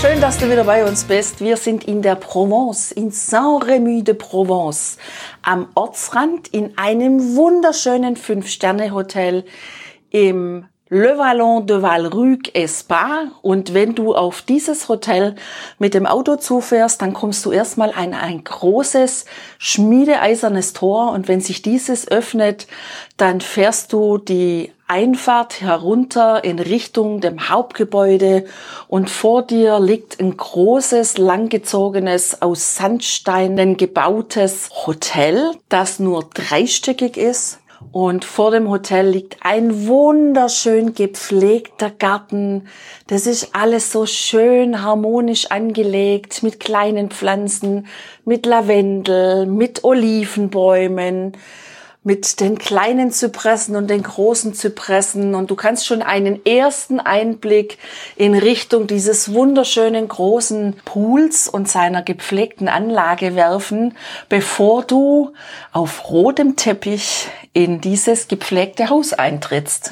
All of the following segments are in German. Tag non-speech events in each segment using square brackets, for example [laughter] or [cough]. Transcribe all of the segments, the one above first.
Schön, dass du wieder bei uns bist. Wir sind in der Provence, in Saint-Rémy de Provence, am Ortsrand in einem wunderschönen Fünf-Sterne-Hotel im Le Vallon de Valruc Spa und wenn du auf dieses Hotel mit dem Auto zufährst, dann kommst du erstmal an ein großes schmiedeeisernes Tor und wenn sich dieses öffnet, dann fährst du die Einfahrt herunter in Richtung dem Hauptgebäude und vor dir liegt ein großes, langgezogenes, aus Sandsteinen gebautes Hotel, das nur dreistöckig ist und vor dem Hotel liegt ein wunderschön gepflegter Garten. Das ist alles so schön harmonisch angelegt mit kleinen Pflanzen, mit Lavendel, mit Olivenbäumen, mit den kleinen Zypressen und den großen Zypressen. Und du kannst schon einen ersten Einblick in Richtung dieses wunderschönen großen Pools und seiner gepflegten Anlage werfen, bevor du auf rotem Teppich in dieses gepflegte Haus eintrittst.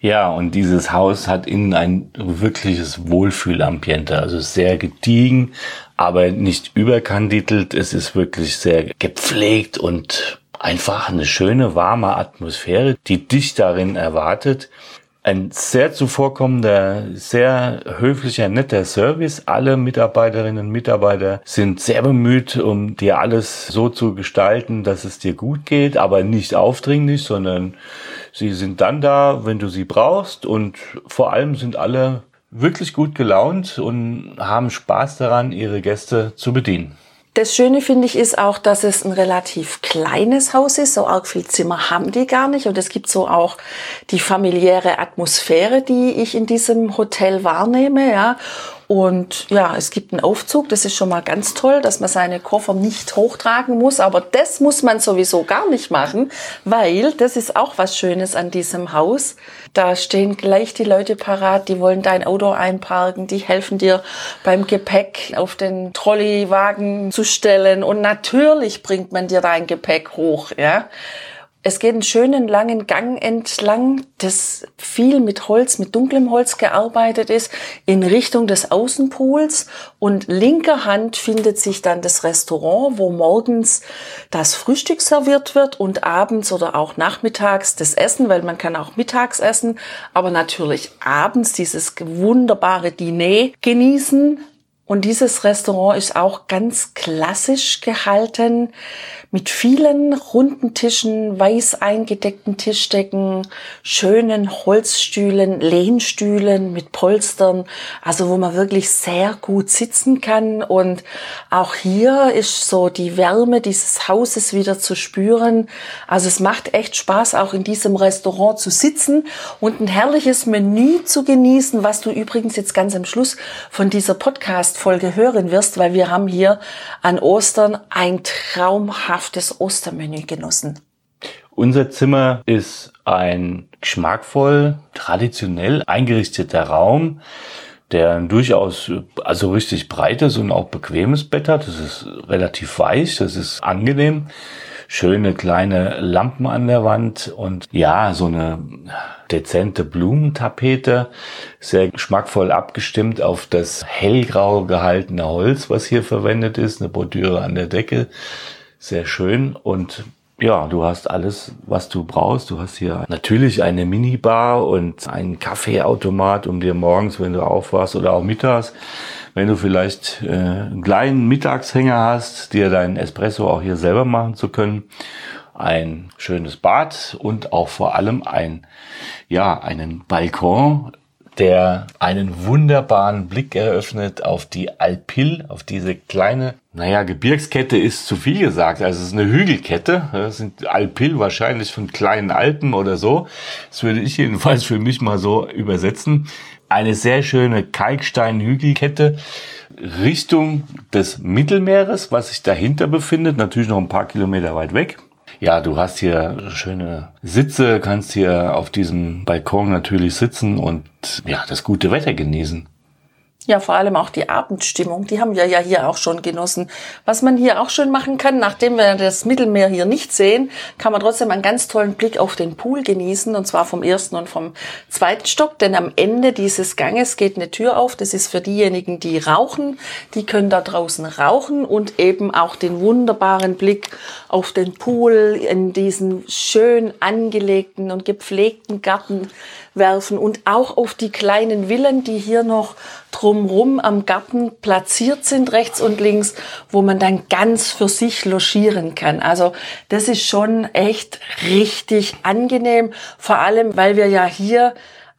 Ja, und dieses Haus hat innen ein wirkliches Wohlfühlambiente, also sehr gediegen, aber nicht überkandidelt. Es ist wirklich sehr gepflegt und einfach eine schöne, warme Atmosphäre, die dich darin erwartet. Ein sehr zuvorkommender, sehr höflicher, netter Service. Alle Mitarbeiterinnen und Mitarbeiter sind sehr bemüht, um dir alles so zu gestalten, dass es dir gut geht, aber nicht aufdringlich, sondern sie sind dann da, wenn du sie brauchst und vor allem sind alle wirklich gut gelaunt und haben Spaß daran, ihre Gäste zu bedienen. Das Schöne finde ich ist auch, dass es ein relativ kleines Haus ist. So arg viel Zimmer haben die gar nicht. Und es gibt so auch die familiäre Atmosphäre, die ich in diesem Hotel wahrnehme, ja. Und ja, es gibt einen Aufzug, das ist schon mal ganz toll, dass man seine Koffer nicht hochtragen muss, aber das muss man sowieso gar nicht machen, weil das ist auch was Schönes an diesem Haus. Da stehen gleich die Leute parat, die wollen dein Auto einparken, die helfen dir beim Gepäck auf den Trolleywagen zu stellen und natürlich bringt man dir dein Gepäck hoch, ja. Es geht einen schönen langen Gang entlang, das viel mit Holz, mit dunklem Holz gearbeitet ist, in Richtung des Außenpools. Und linker Hand findet sich dann das Restaurant, wo morgens das Frühstück serviert wird und abends oder auch nachmittags das Essen, weil man kann auch mittags essen, aber natürlich abends dieses wunderbare Diner genießen. Und dieses Restaurant ist auch ganz klassisch gehalten mit vielen runden Tischen, weiß eingedeckten Tischdecken, schönen Holzstühlen, Lehnstühlen mit Polstern, also wo man wirklich sehr gut sitzen kann. Und auch hier ist so die Wärme dieses Hauses wieder zu spüren. Also es macht echt Spaß, auch in diesem Restaurant zu sitzen und ein herrliches Menü zu genießen, was du übrigens jetzt ganz am Schluss von dieser Podcast-Folge hören wirst, weil wir haben hier an Ostern ein traumhaft traumhaftes Ostermenü genossen. Unser Zimmer ist ein geschmackvoll, traditionell eingerichteter Raum, der durchaus also richtig breites und auch bequemes Bett hat. Das ist relativ weich, das ist angenehm. Schöne kleine Lampen an der Wand und ja, so eine dezente Blumentapete, sehr geschmackvoll abgestimmt auf das hellgrau gehaltene Holz, was hier verwendet ist, eine Bordüre an der Decke, sehr schön und ja, du hast alles, was du brauchst. Du hast hier natürlich eine Minibar und einen Kaffeeautomat, um dir morgens, wenn du aufwachst oder auch mittags, wenn du vielleicht äh, einen kleinen Mittagshänger hast, dir deinen Espresso auch hier selber machen zu können. Ein schönes Bad und auch vor allem ein, ja, einen Balkon der einen wunderbaren Blick eröffnet auf die Alpil, auf diese kleine, naja, Gebirgskette ist zu viel gesagt, also es ist eine Hügelkette, das sind Alpil wahrscheinlich von kleinen Alpen oder so, das würde ich jedenfalls für mich mal so übersetzen. Eine sehr schöne Kalkstein-Hügelkette Richtung des Mittelmeeres, was sich dahinter befindet, natürlich noch ein paar Kilometer weit weg. Ja, du hast hier schöne Sitze, kannst hier auf diesem Balkon natürlich sitzen und ja, das gute Wetter genießen. Ja, vor allem auch die Abendstimmung, die haben wir ja hier auch schon genossen. Was man hier auch schön machen kann, nachdem wir das Mittelmeer hier nicht sehen, kann man trotzdem einen ganz tollen Blick auf den Pool genießen, und zwar vom ersten und vom zweiten Stock, denn am Ende dieses Ganges geht eine Tür auf. Das ist für diejenigen, die rauchen, die können da draußen rauchen und eben auch den wunderbaren Blick auf den Pool in diesen schön angelegten und gepflegten Garten werfen und auch auf die kleinen Villen, die hier noch drumrum am Garten platziert sind, rechts und links, wo man dann ganz für sich logieren kann. Also das ist schon echt richtig angenehm, vor allem weil wir ja hier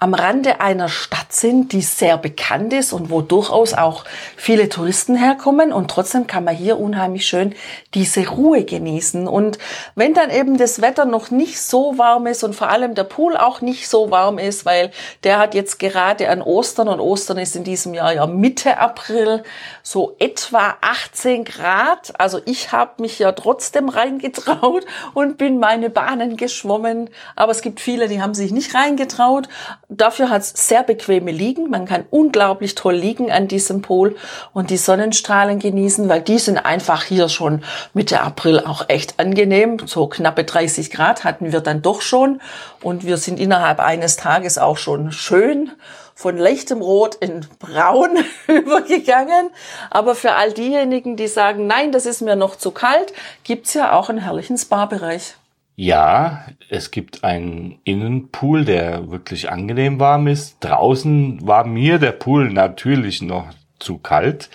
am Rande einer Stadt sind, die sehr bekannt ist und wo durchaus auch viele Touristen herkommen. Und trotzdem kann man hier unheimlich schön diese Ruhe genießen. Und wenn dann eben das Wetter noch nicht so warm ist und vor allem der Pool auch nicht so warm ist, weil der hat jetzt gerade an Ostern und Ostern ist in diesem Jahr ja Mitte April so etwa 18 Grad. Also ich habe mich ja trotzdem reingetraut und bin meine Bahnen geschwommen. Aber es gibt viele, die haben sich nicht reingetraut. Dafür hat es sehr bequeme Liegen. Man kann unglaublich toll liegen an diesem Pol und die Sonnenstrahlen genießen, weil die sind einfach hier schon Mitte April auch echt angenehm. So knappe 30 Grad hatten wir dann doch schon und wir sind innerhalb eines Tages auch schon schön von leichtem Rot in Braun [laughs] übergegangen. Aber für all diejenigen, die sagen, nein, das ist mir noch zu kalt, gibt's ja auch einen herrlichen Spa-Bereich. Ja, es gibt einen Innenpool, der wirklich angenehm warm ist. Draußen war mir der Pool natürlich noch zu kalt,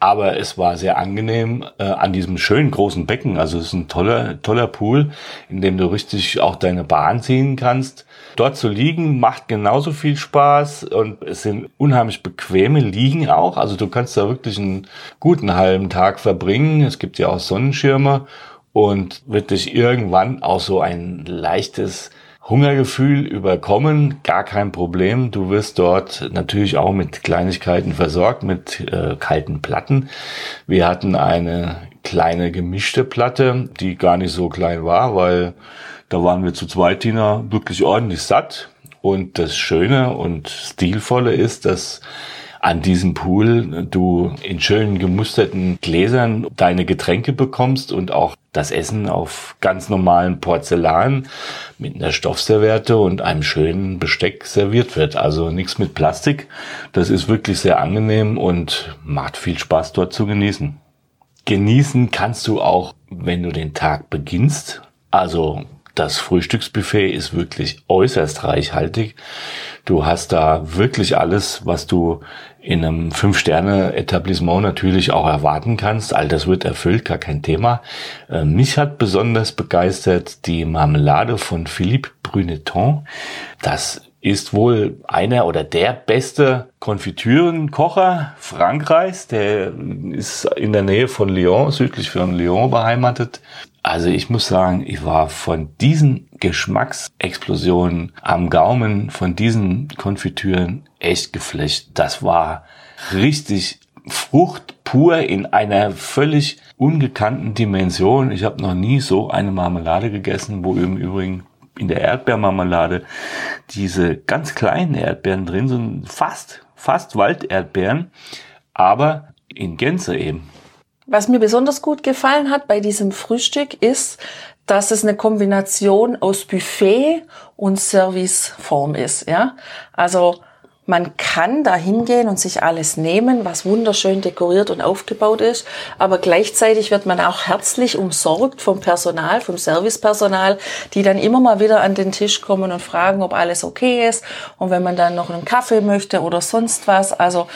aber es war sehr angenehm äh, an diesem schönen großen Becken. Also es ist ein toller, toller Pool, in dem du richtig auch deine Bahn ziehen kannst. Dort zu liegen macht genauso viel Spaß und es sind unheimlich bequeme Liegen auch. Also du kannst da wirklich einen guten halben Tag verbringen. Es gibt ja auch Sonnenschirme und wird dich irgendwann auch so ein leichtes Hungergefühl überkommen, gar kein Problem. Du wirst dort natürlich auch mit Kleinigkeiten versorgt, mit äh, kalten Platten. Wir hatten eine kleine gemischte Platte, die gar nicht so klein war, weil da waren wir zu zweit, Tina, wirklich ordentlich satt. Und das Schöne und Stilvolle ist, dass an diesem Pool du in schönen gemusterten Gläsern deine Getränke bekommst und auch das Essen auf ganz normalen Porzellan mit einer Stoffserviette und einem schönen Besteck serviert wird. Also nichts mit Plastik. Das ist wirklich sehr angenehm und macht viel Spaß dort zu genießen. Genießen kannst du auch, wenn du den Tag beginnst. Also das Frühstücksbuffet ist wirklich äußerst reichhaltig. Du hast da wirklich alles, was du in einem Fünf-Sterne-Etablissement natürlich auch erwarten kannst. All das wird erfüllt, gar kein Thema. Äh, mich hat besonders begeistert die Marmelade von Philippe Bruneton. Das ist wohl einer oder der beste Konfitürenkocher Frankreichs. Der ist in der Nähe von Lyon, südlich von Lyon beheimatet. Also ich muss sagen, ich war von diesen Geschmacksexplosionen am Gaumen, von diesen Konfitüren echt geflecht. Das war richtig Frucht pur in einer völlig ungekannten Dimension. Ich habe noch nie so eine Marmelade gegessen, wo im Übrigen in der Erdbeermarmelade diese ganz kleinen Erdbeeren drin sind, fast, fast Walderdbeeren, aber in Gänze eben. Was mir besonders gut gefallen hat bei diesem Frühstück ist, dass es eine Kombination aus Buffet und Serviceform ist, ja. Also, man kann da hingehen und sich alles nehmen, was wunderschön dekoriert und aufgebaut ist, aber gleichzeitig wird man auch herzlich umsorgt vom Personal, vom Servicepersonal, die dann immer mal wieder an den Tisch kommen und fragen, ob alles okay ist und wenn man dann noch einen Kaffee möchte oder sonst was. Also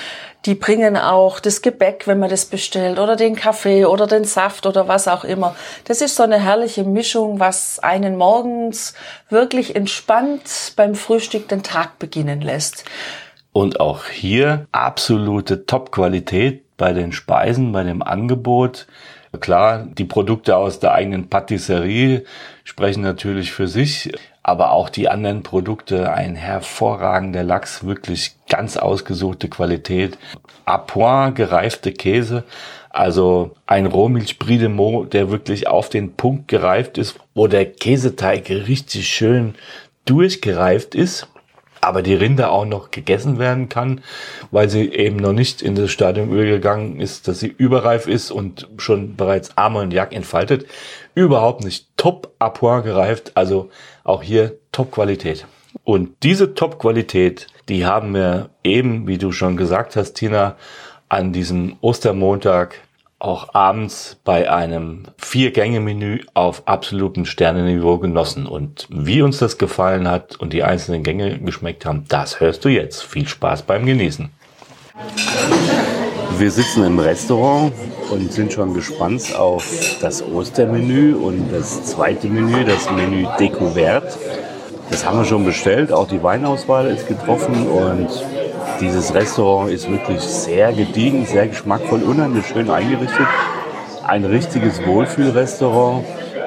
die bringen auch das Gebäck, wenn man das bestellt, oder den Kaffee oder den Saft oder was auch immer. Das ist so eine herrliche Mischung, was einen morgens wirklich entspannt beim Frühstück den Tag beginnen lässt. Und auch hier absolute Top-Qualität bei den Speisen, bei dem Angebot. Klar, die Produkte aus der eigenen Patisserie sprechen natürlich für sich, aber auch die anderen Produkte, ein hervorragender Lachs, wirklich ganz ausgesuchte Qualität, à point gereifte Käse, also ein Rohmilch-Brie de Meaux, der wirklich auf den Punkt gereift ist, wo der Käseteig richtig schön durchgereift ist aber die Rinde auch noch gegessen werden kann, weil sie eben noch nicht in das Stadium übergegangen ist, dass sie überreif ist und schon bereits Ammoniak entfaltet. Überhaupt nicht top à point gereift, also auch hier top Qualität. Und diese top Qualität, die haben wir eben, wie du schon gesagt hast, Tina, an diesem Ostermontag auch abends bei einem Vier-Gänge-Menü auf absolutem Sternenniveau genossen. Und wie uns das gefallen hat und die einzelnen Gänge geschmeckt haben, das hörst du jetzt. Viel Spaß beim Genießen. Wir sitzen im Restaurant und sind schon gespannt auf das Ostermenü und das zweite Menü, das Menü Découverte. Das haben wir schon bestellt, auch die Weinauswahl ist getroffen und dieses Restaurant ist wirklich sehr gediegen, sehr geschmackvoll, unheimlich schön eingerichtet. Ein richtiges Wohlfühlrestaurant.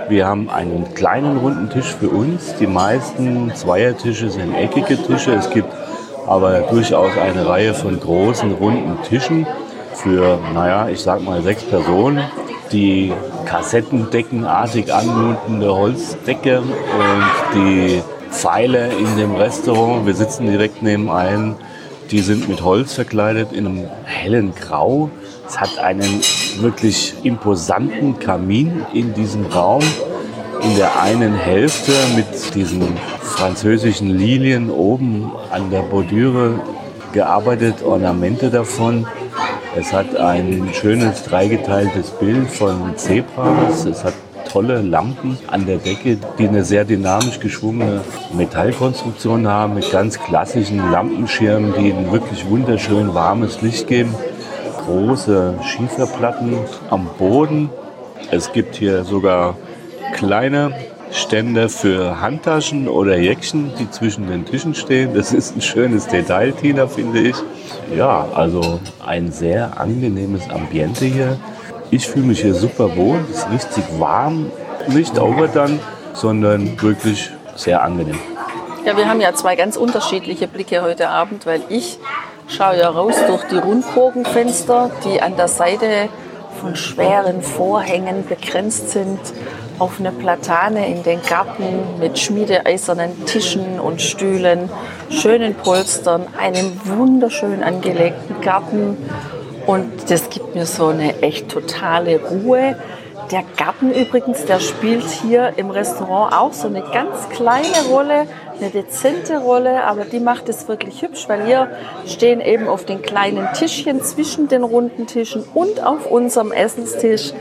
Wir haben einen kleinen runden Tisch für uns. Die meisten Zweiertische sind eckige Tische. Es gibt aber durchaus eine Reihe von großen runden Tischen für, naja, ich sag mal sechs Personen. Die kassettendeckenartig anmutende Holzdecke und die Pfeile in dem Restaurant. Wir sitzen direkt neben einem die sind mit Holz verkleidet in einem hellen Grau. Es hat einen wirklich imposanten Kamin in diesem Raum. In der einen Hälfte mit diesen französischen Lilien oben an der Bordüre gearbeitet, Ornamente davon. Es hat ein schönes dreigeteiltes Bild von Zebras. Es hat tolle Lampen an der Decke, die eine sehr dynamisch geschwungene Metallkonstruktion haben mit ganz klassischen Lampenschirmen, die ein wirklich wunderschön warmes Licht geben. Große Schieferplatten am Boden. Es gibt hier sogar kleine Stände für Handtaschen oder Jäckchen, die zwischen den Tischen stehen. Das ist ein schönes Detail, Tina, finde ich. Ja, also ein sehr angenehmes Ambiente hier. Ich fühle mich hier super wohl, es ist richtig warm, nicht overdone, sondern wirklich sehr angenehm. Ja, wir haben ja zwei ganz unterschiedliche Blicke heute Abend, weil ich schaue ja raus durch die Rundbogenfenster, die an der Seite von schweren Vorhängen begrenzt sind, auf eine Platane in den Garten mit schmiedeeisernen Tischen und Stühlen, schönen Polstern, einem wunderschön angelegten Garten und das gibt mir so eine echt totale Ruhe. Der Garten übrigens, der spielt hier im Restaurant auch so eine ganz kleine Rolle, eine dezente Rolle, aber die macht es wirklich hübsch, weil hier stehen eben auf den kleinen Tischchen zwischen den runden Tischen und auf unserem Essenstisch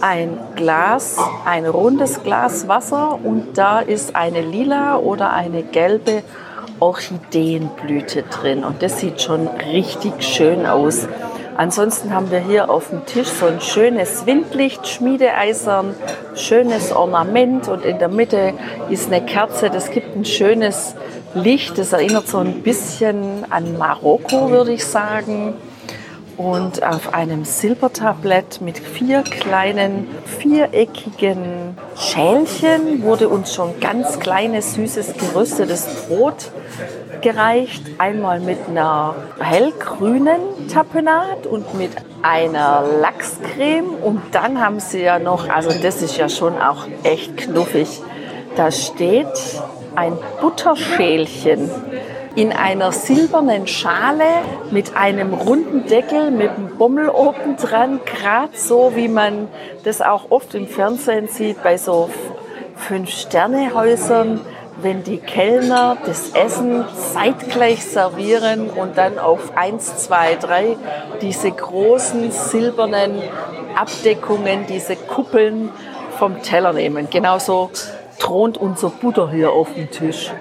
ein Glas, ein rundes Glas Wasser und da ist eine lila oder eine gelbe Orchideenblüte drin und das sieht schon richtig schön aus. Ansonsten haben wir hier auf dem Tisch so ein schönes Windlicht, Schmiedeeisern, schönes Ornament und in der Mitte ist eine Kerze. Das gibt ein schönes Licht. Das erinnert so ein bisschen an Marokko, würde ich sagen. Und auf einem Silbertablett mit vier kleinen viereckigen Schälchen wurde uns schon ganz kleines, süßes, geröstetes Brot gereicht. Einmal mit einer hellgrünen Tapenade und mit einer Lachscreme. Und dann haben sie ja noch, also das ist ja schon auch echt knuffig, da steht ein Butterschälchen in einer silbernen Schale mit einem runden Deckel mit einem Bommel oben dran, gerade so wie man das auch oft im Fernsehen sieht bei so Fünf-Sterne-Häusern, wenn die Kellner das Essen zeitgleich servieren und dann auf 1, 2, 3 diese großen silbernen Abdeckungen, diese Kuppeln vom Teller nehmen. Genauso thront unser Butter hier auf dem Tisch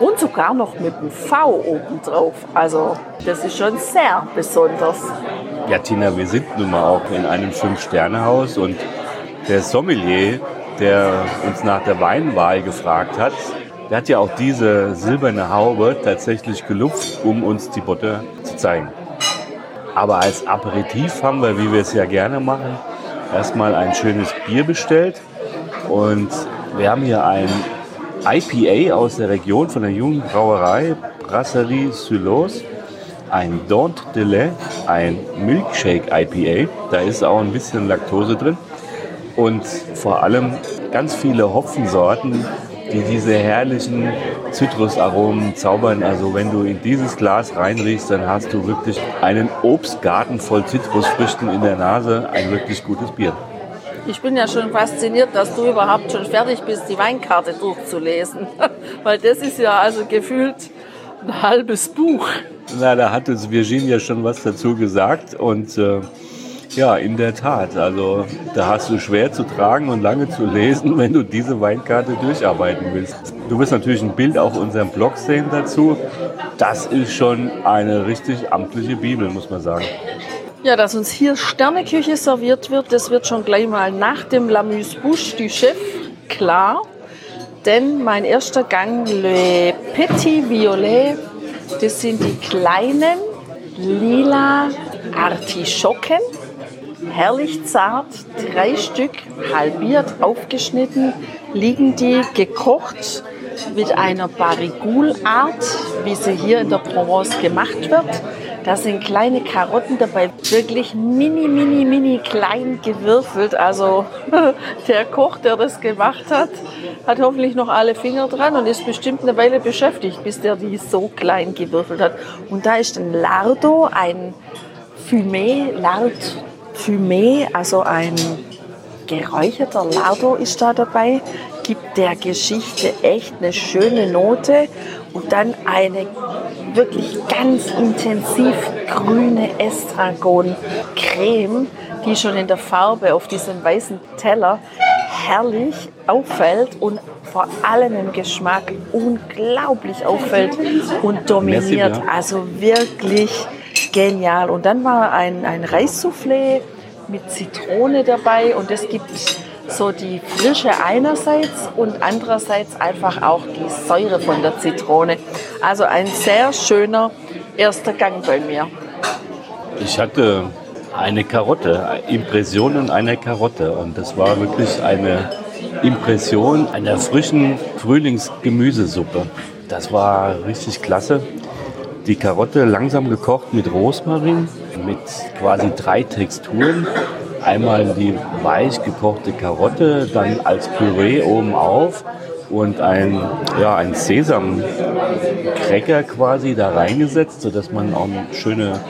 und sogar noch mit einem V oben drauf. Also das ist schon sehr besonders. Ja, Tina, wir sind nun mal auch in einem Fünf-Sterne-Haus und der Sommelier, der uns nach der Weinwahl gefragt hat, Der hat ja auch diese silberne Haube tatsächlich gelupft, um uns die Butter zu zeigen. Aber als Aperitif haben wir, wie wir es ja gerne machen, erstmal ein schönes Bier bestellt. Und wir haben hier ein IPA aus der Region von der jungen Brauerei Brasserie Sulos. Ein Don't Delay, ein Milkshake IPA. Da ist auch ein bisschen Laktose drin. Und vor allem ganz viele Hopfensorten, die diese herrlichen Zitrusaromen zaubern. Also wenn du in dieses Glas reinriechst, dann hast du wirklich einen Obstgarten voll Zitrusfrüchten in der Nase. Ein wirklich gutes Bier. Ich bin ja schon fasziniert, dass du überhaupt schon fertig bist, die Weinkarte durchzulesen. [laughs] Weil das ist ja also gefühlt ein halbes Buch. Na, da hat uns Virginia schon was dazu gesagt und äh, ja, in der Tat. Also da hast du schwer zu tragen und lange zu lesen, [laughs] wenn du diese Weinkarte durcharbeiten willst. Du wirst natürlich ein Bild auf unserem Blog sehen dazu. Das ist schon eine richtig amtliche Bibel, muss man sagen. Ja, dass uns hier Sterneküche serviert wird, das wird schon gleich mal nach dem Lamuse Bouche du Chef klar. Denn mein erster Gang, Le Petit Violet, das sind die kleinen lila Artischocken herrlich zart, drei Stück halbiert aufgeschnitten, liegen die gekocht mit einer Barigul-Art, wie sie hier in der Provence gemacht wird. Da sind kleine Karotten dabei, wirklich mini, mini, mini klein gewürfelt. Also [laughs] der Koch, der das gemacht hat, hat hoffentlich noch alle Finger dran und ist bestimmt eine Weile beschäftigt, bis der die so klein gewürfelt hat. Und da ist ein Lardo, ein Fumé, Lard Fumé, also ein geräucherter Lardo ist da dabei, gibt der Geschichte echt eine schöne Note und dann eine wirklich ganz intensiv grüne Estragon-Creme, die schon in der Farbe auf diesem weißen Teller herrlich auffällt und vor allem im Geschmack unglaublich auffällt und dominiert. Also wirklich genial. Und dann war ein, ein Reissoufflé mit Zitrone dabei und es gibt so die Frische einerseits und andererseits einfach auch die Säure von der Zitrone. Also ein sehr schöner erster Gang bei mir. Ich hatte eine Karotte, Impressionen einer Karotte und das war wirklich eine Impression einer frischen Frühlingsgemüsesuppe. Das war richtig klasse die Karotte langsam gekocht mit Rosmarin, mit quasi drei Texturen. Einmal die weich gekochte Karotte, dann als Püree oben auf und ein, ja, ein Sesamcracker quasi da reingesetzt, sodass man auch eine schöne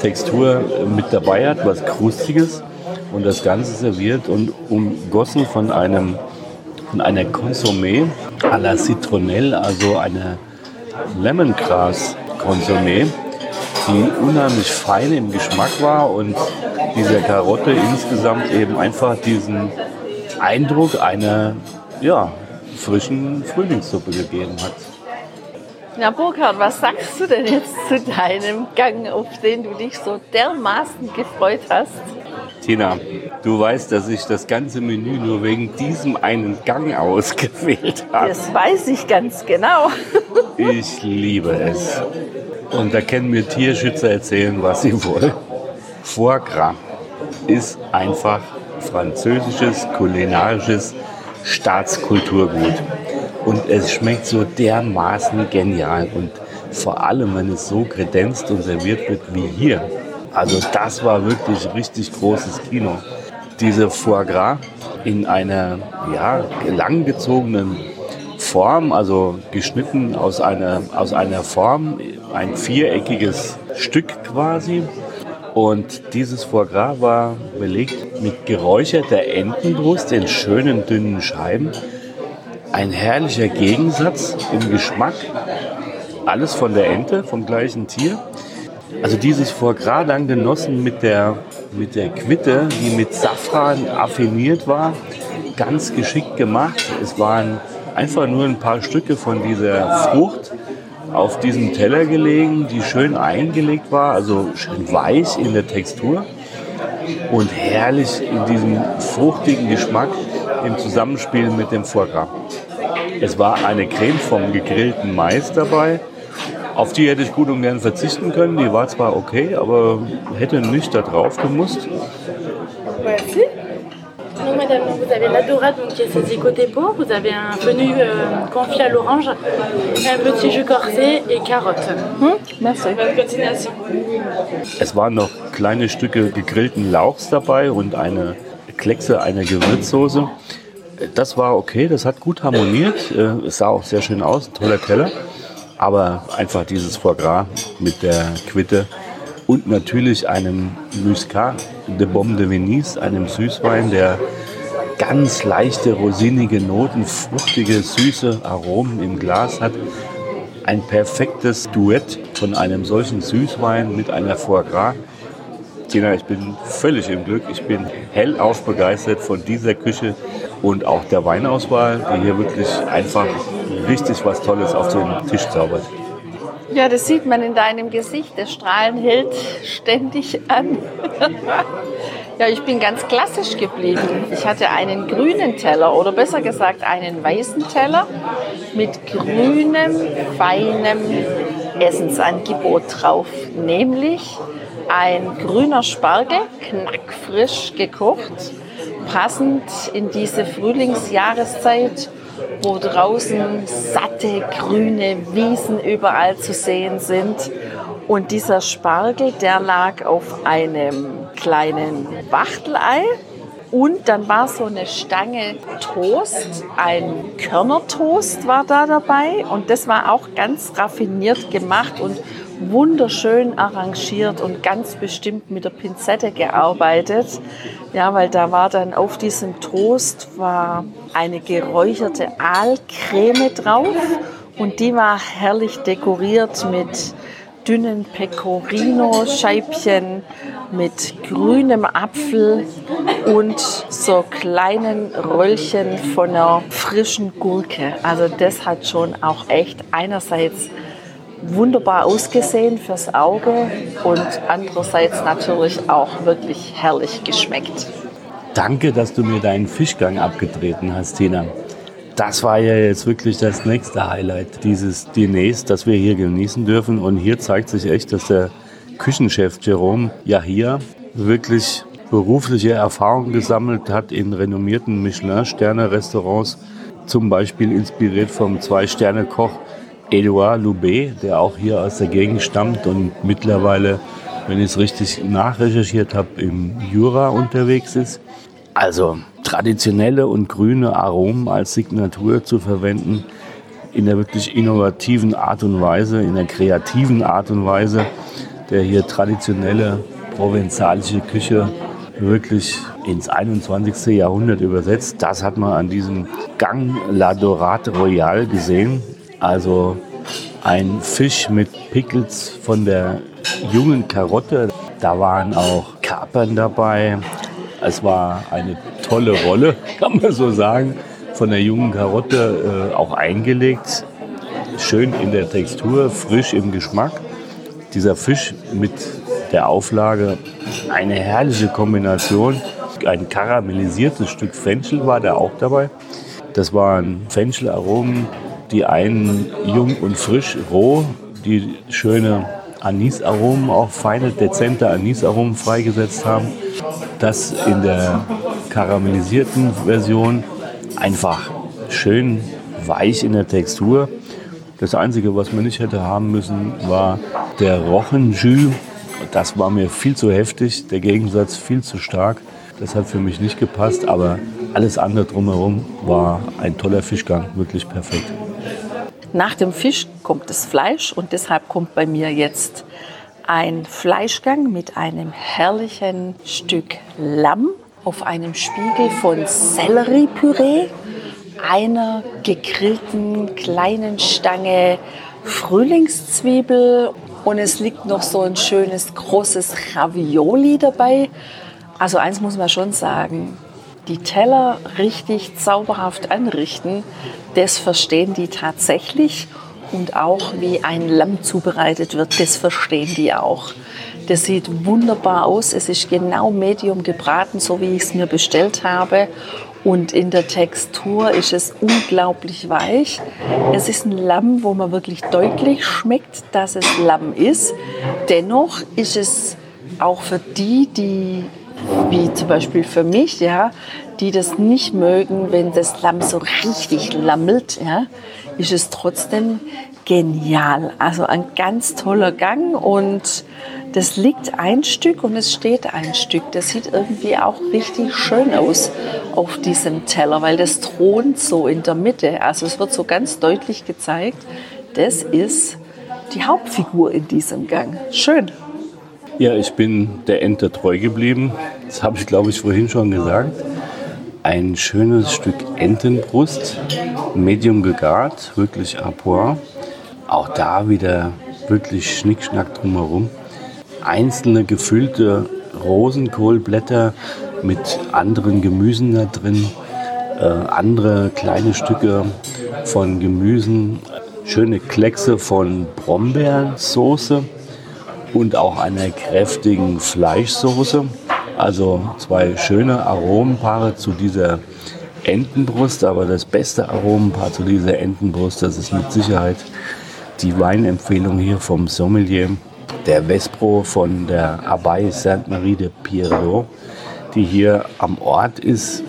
Textur mit dabei hat, was Krustiges. Und das Ganze serviert und umgossen von einem von einer Consommé à la Citronnelle, also eine Lemongrass Consommé, die unheimlich fein im Geschmack war und dieser Karotte insgesamt eben einfach diesen Eindruck einer ja, frischen Frühlingssuppe gegeben hat. Na Burkhard, was sagst du denn jetzt zu deinem Gang, auf den du dich so dermaßen gefreut hast? Tina, du weißt, dass ich das ganze Menü nur wegen diesem einen Gang ausgewählt habe. Das weiß ich ganz genau. [laughs] ich liebe es. Und da können mir Tierschützer erzählen, was sie wollen. Foie Gras ist einfach französisches, kulinarisches Staatskulturgut. Und es schmeckt so dermaßen genial. Und vor allem, wenn es so kredenzt und serviert wird wie hier. Also das war wirklich richtig großes Kino. Diese Foie Gras in einer ja, langgezogenen Form, also geschnitten aus einer, aus einer Form, ein viereckiges Stück quasi. Und dieses Foie Gras war belegt mit geräucherter Entenbrust in schönen dünnen Scheiben. Ein herrlicher Gegensatz im Geschmack. Alles von der Ente, vom gleichen Tier. Also dieses Foie Gras dann genossen mit der, mit der Quitte, die mit Safran affiniert war, ganz geschickt gemacht. Es waren einfach nur ein paar Stücke von dieser Frucht auf diesem Teller gelegen, die schön eingelegt war, also schön weich in der Textur und herrlich in diesem fruchtigen Geschmack im Zusammenspiel mit dem Foie. Es war eine Creme vom gegrillten Mais dabei. Auf die hätte ich gut und gern verzichten können. Die war zwar okay, aber hätte nicht da drauf gemusst. Merci. Donc madame, vous avez la dorade donc, qui est saisie côté peau, vous avez un menu euh, confit à l'orange, un petit jus corsé et carottes. Hm? Merci. Bonne continuation. Es waren noch kleine Stücke gegrillten Lauchs dabei und eine Kleckse einer Gewürzsoße. Das war okay, das hat gut harmoniert. Äh, Es sah auch sehr schön aus, ein toller Teller. Aber einfach dieses Foie Gras mit der Quitte und natürlich einem Muscat de Bombe de Venise, einem Süßwein, der ganz leichte, rosinige Noten, fruchtige, süße Aromen im Glas hat. Ein perfektes Duett von einem solchen Süßwein mit einer Foie Gras. Tina, ich bin völlig im Glück. Ich bin hellauf begeistert von dieser Küche und auch der Weinauswahl, die hier wirklich einfach richtig was Tolles auf den Tisch zaubert. Ja, das sieht man in deinem Gesicht. Das Strahlen hält ständig an. [laughs] ja, ich bin ganz klassisch geblieben. Ich hatte einen grünen Teller oder besser gesagt einen weißen Teller mit grünem, feinem Essensangebot drauf. Nämlich ein grüner Spargel, knackfrisch gekocht, passend in diese Frühlingsjahreszeit wo draußen satte grüne Wiesen überall zu sehen sind. Und dieser Spargel, der lag auf einem kleinen Wachtelei. Und dann war so eine Stange Toast, ein Körnertoast war da dabei. Und das war auch ganz raffiniert gemacht und wunderschön arrangiert und ganz bestimmt mit der Pinzette gearbeitet. Ja, weil da war dann auf diesem Toast war eine geräucherte Aalcreme drauf und die war herrlich dekoriert mit dünnen Pecorino-Scheibchen, mit grünem Apfel und so kleinen Röllchen von einer frischen Gurke. Also das hat schon auch echt einerseits wunderbar ausgesehen fürs Auge und andererseits natürlich auch wirklich herrlich geschmeckt. Danke, dass du mir deinen Fischgang abgetreten hast, Tina. Das war ja jetzt wirklich das nächste Highlight dieses Diners, das wir hier genießen dürfen. Und hier zeigt sich echt, dass der Küchenchef Jerome ja hier wirklich berufliche Erfahrung gesammelt hat in renommierten Michelin-Sterne-Restaurants, zum Beispiel inspiriert vom Zwei-Sterne-Koch Edouard Loubet, der auch hier aus der Gegend stammt und mittlerweile, wenn ich es richtig nachrecherchiert habe, im Jura unterwegs ist. Also traditionelle und grüne Aromen als Signatur zu verwenden, in der wirklich innovativen Art und Weise, in der kreativen Art und Weise, der hier traditionelle provenzalische Küche wirklich ins 21. Jahrhundert übersetzt. Das hat man an diesem Gang La Dorade Royale gesehen. Also ein Fisch mit Pickles von der jungen Karotte. Da waren auch Kapern dabei. Es war eine tolle Rolle, [laughs] kann man so sagen, von der jungen Karotte äh, auch eingelegt. Schön in der Textur, frisch im Geschmack. Dieser Fisch mit der Auflage eine herrliche Kombination. Ein karamellisiertes Stück Fenchel war da auch dabei. Das waren Fenchelaromen, die einen jung und frisch roh, die schöne Anisaromen, auch feine, dezente Anisaromen freigesetzt haben. Das in der karamellisierten Version einfach schön weich in der Textur. Das Einzige, was man nicht hätte haben müssen, war der Rochenjus. Das war mir viel zu heftig, der Gegensatz viel zu stark. Das hat für mich nicht gepasst, aber alles andere drumherum war ein toller Fischgang, wirklich perfekt. Nach dem Fisch kommt das Fleisch und deshalb kommt bei mir jetzt ein Fleischgang mit einem herrlichen Stück Lamm auf einem Spiegel von Selleriepüree, einer gegrillten kleinen Stange Frühlingszwiebel und es liegt noch so ein schönes großes Ravioli dabei. Also eins muss man schon sagen, die Teller richtig zauberhaft anrichten, das verstehen die tatsächlich. Und auch wie ein Lamm zubereitet wird, das verstehen die auch. Das sieht wunderbar aus. Es ist genau medium gebraten, so wie ich es mir bestellt habe. Und in der Textur ist es unglaublich weich. Es ist ein Lamm, wo man wirklich deutlich schmeckt, dass es Lamm ist. Dennoch ist es auch für die, die wie zum Beispiel für mich, ja, die das nicht mögen, wenn das Lamm so richtig lammelt, ja, ist es trotzdem genial. Also ein ganz toller Gang und das liegt ein Stück und es steht ein Stück. Das sieht irgendwie auch richtig schön aus auf diesem Teller, weil das thront so in der Mitte. Also es wird so ganz deutlich gezeigt, das ist die Hauptfigur in diesem Gang. Schön. Ja, ich bin der Ente treu geblieben. Das habe ich, glaube ich, vorhin schon gesagt. Ein schönes Stück Entenbrust, medium gegart, wirklich à point. Auch da wieder wirklich Schnickschnack drumherum einzelne gefüllte Rosenkohlblätter mit anderen Gemüsen da drin, äh, andere kleine Stücke von Gemüsen, schöne Kleckse von Brombeersoße und auch einer kräftigen Fleischsoße. Also zwei schöne Aromenpaare zu dieser Entenbrust, aber das beste Aromenpaar zu dieser Entenbrust, das ist mit Sicherheit die Weinempfehlung hier vom Sommelier der Vespro von der Abbaye Sainte-Marie de Pierrot, die hier am Ort ist.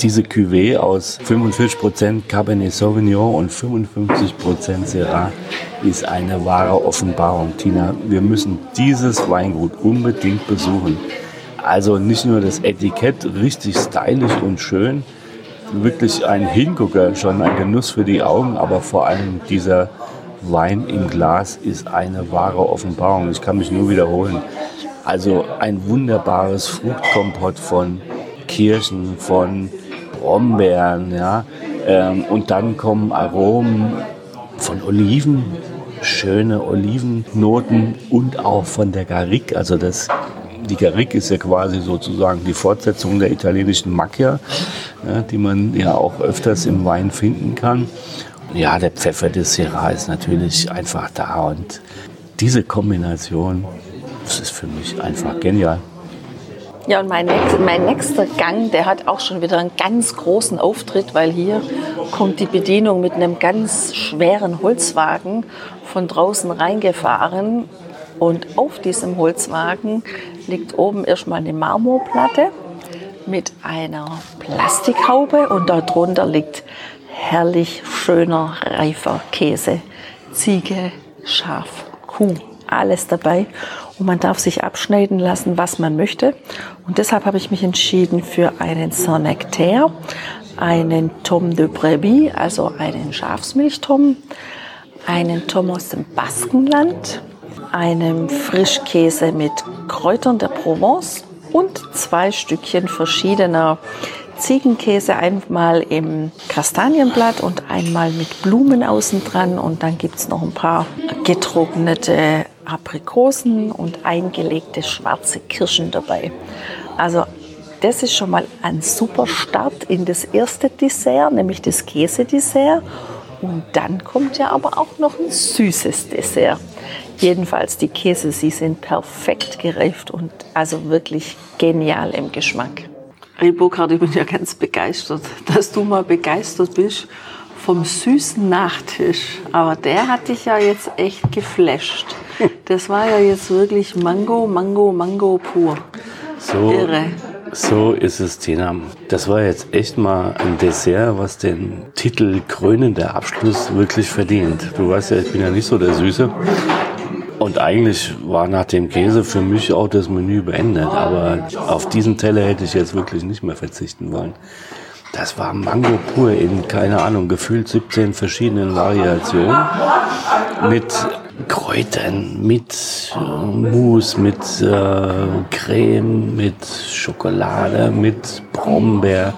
Diese Cuvée aus 45% Cabernet Sauvignon und 55% Syrah ist eine wahre Offenbarung. Tina, wir müssen dieses Weingut unbedingt besuchen. Also nicht nur das Etikett richtig stylisch und schön, wirklich ein Hingucker, schon ein Genuss für die Augen, aber vor allem dieser Wein im Glas ist eine wahre Offenbarung. Ich kann mich nur wiederholen. Also ein wunderbares Fruchtkompott von Kirschen, von Brombeeren, ja. Ähm, und dann kommen Aromen von Oliven, schöne Olivennoten und auch von der Garrigue. Also das, die Garrigue ist ja quasi sozusagen die Fortsetzung der italienischen Macchia, ja, die man ja auch öfters im Wein finden kann. Ja, der Pfeffer des Syrah ist natürlich einfach da und diese Kombination, das ist für mich einfach genial. Ja, und mein, nächster, mein nächster Gang, der hat auch schon wieder einen ganz großen Auftritt, weil hier kommt die Bedienung mit einem ganz schweren Holzwagen von draußen reingefahren. Und auf diesem Holzwagen liegt oben erstmal eine Marmorplatte mit einer Plastikhaube und darunter liegt herrlich schöner, reifer Käse. Ziege, Schaf, Kuh, alles dabei. Und man darf sich abschneiden lassen, was man möchte. Und deshalb habe ich mich entschieden für einen Saint-Nectaire, einen Tom de Brebis, also einen Schafsmilchtom, einen Tom aus dem Baskenland, einen Frischkäse mit Kräutern der Provence und zwei Stückchen verschiedener Ziegenkäse einmal im Kastanienblatt und einmal mit Blumen außen dran. Und dann gibt es noch ein paar getrocknete Aprikosen und eingelegte schwarze Kirschen dabei. Also das ist schon mal ein super Start in das erste Dessert, nämlich das Käsedessert. Und dann kommt ja aber auch noch ein süßes Dessert. Jedenfalls die Käse, sie sind perfekt gereift und also wirklich genial im Geschmack. Hey Burkhard, ich bin ja ganz begeistert, dass du mal begeistert bist vom süßen Nachtisch. Aber der hat dich ja jetzt echt geflasht. [laughs] Das war ja jetzt wirklich Mango, Mango, Mango pur. So, Irre. So ist es, Tina. Das war jetzt echt mal ein Dessert, was den Titel krönender Abschluss wirklich verdient. Du weißt ja, ich bin ja nicht so der Süße. Und eigentlich war nach dem Käse für mich auch das Menü beendet. Aber auf diesen Teller hätte ich jetzt wirklich nicht mehr verzichten wollen. Das war Mango pur in, keine Ahnung, gefühlt 17 verschiedenen Variationen. Mit Kräutern, mit äh, Mousse, mit äh, Creme, mit Schokolade, mit Brombeer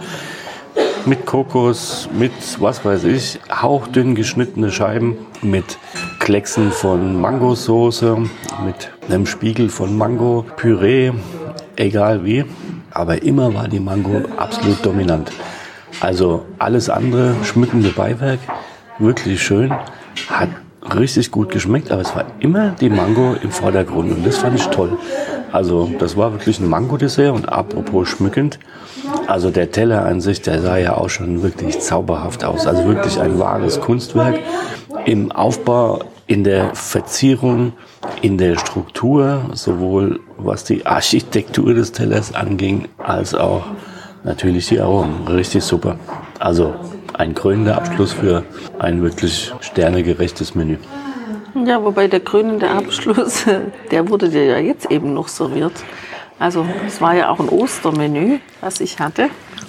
mit Kokos, mit was weiß ich, hauchdünn geschnittene Scheiben, mit Klecksen von Mangosoße, mit einem Spiegel von Mango-Püree, egal wie. Aber immer war die Mango absolut dominant. Also alles andere, schmückende Beiwerk, wirklich schön, hat richtig gut geschmeckt, aber es war immer die Mango im Vordergrund und das fand ich toll. Also das war wirklich ein Mango-Dessert und apropos schmückend, also der Teller an sich, der sah ja auch schon wirklich zauberhaft aus. Also wirklich ein wahres Kunstwerk im Aufbau, in der Verzierung, in der Struktur, sowohl was die Architektur des Tellers anging, als auch natürlich die Aromen. Richtig super. Also ein krönender Abschluss für ein wirklich sternegerechtes Menü. Ja, wobei der krönende Abschluss, [laughs] der wurde dir ja jetzt eben noch serviert. Also es war ja auch ein Ostermenü, was ich hatte.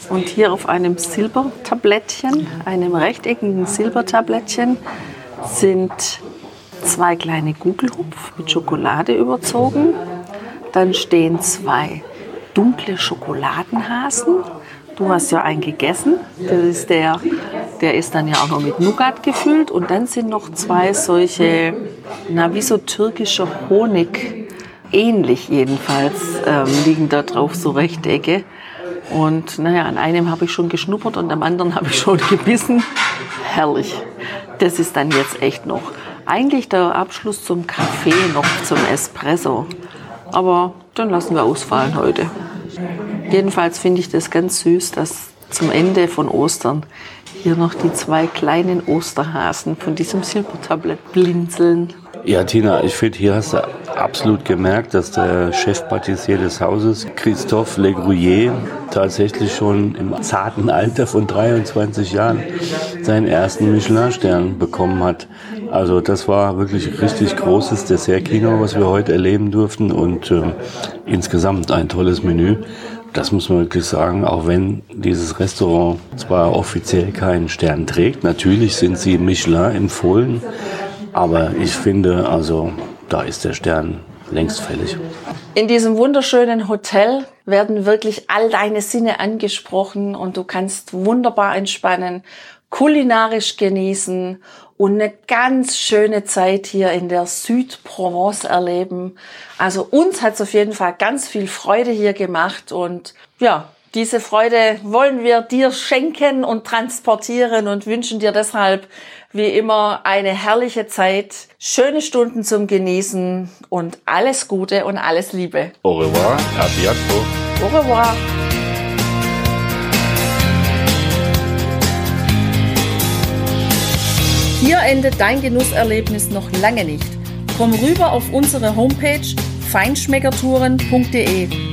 Und hier auf einem Silbertablettchen, einem rechteckigen Silbertablettchen, sind zwei kleine Gugelhupf mit Schokolade überzogen. Dann stehen zwei dunkle Schokoladenhasen. Du hast ja einen gegessen. Das ist der, der ist dann ja auch noch mit Nougat gefüllt. Und dann sind noch zwei solche, na wie so türkischer Honig, ähnlich jedenfalls, ähm, liegen da drauf so Rechtecke. Und naja, an einem habe ich schon geschnuppert und am anderen [laughs] habe ich schon gebissen. Herrlich. Das ist dann jetzt echt noch eigentlich der Abschluss zum Kaffee noch zum Espresso. Aber dann lassen wir ausfallen heute. Jedenfalls finde ich das ganz süß, dass zum Ende von Ostern hier noch die zwei kleinen Osterhasen von diesem Silbertablett blinzeln. Ja, Tina, ich finde, hier hast du absolut gemerkt, dass der Chefpatissier des Hauses, Christophe Legrouillet, tatsächlich schon im zarten Alter von 23 Jahren seinen ersten Michelin-Stern bekommen hat. Also das war wirklich richtig großes Dessertkino, was wir heute erleben durften und äh, insgesamt ein tolles Menü. Das muss man wirklich sagen, auch wenn dieses Restaurant zwar offiziell keinen Stern trägt, natürlich sind sie Michelin empfohlen, aber ich finde, also da ist der Stern längst fällig. In diesem wunderschönen Hotel werden wirklich all deine Sinne angesprochen und du kannst wunderbar entspannen, kulinarisch genießen und eine ganz schöne Zeit hier in der Südprovence erleben. Also uns hat es auf jeden Fall ganz viel Freude hier gemacht und ja, diese Freude wollen wir dir schenken und transportieren und wünschen dir deshalb wie immer eine herrliche Zeit, schöne Stunden zum Genießen und alles Gute und alles Liebe. Au revoir, à bientôt. Au revoir. Hier endet dein Genusserlebnis noch lange nicht. Komm rüber auf unsere Homepage feinschmeckertouren.de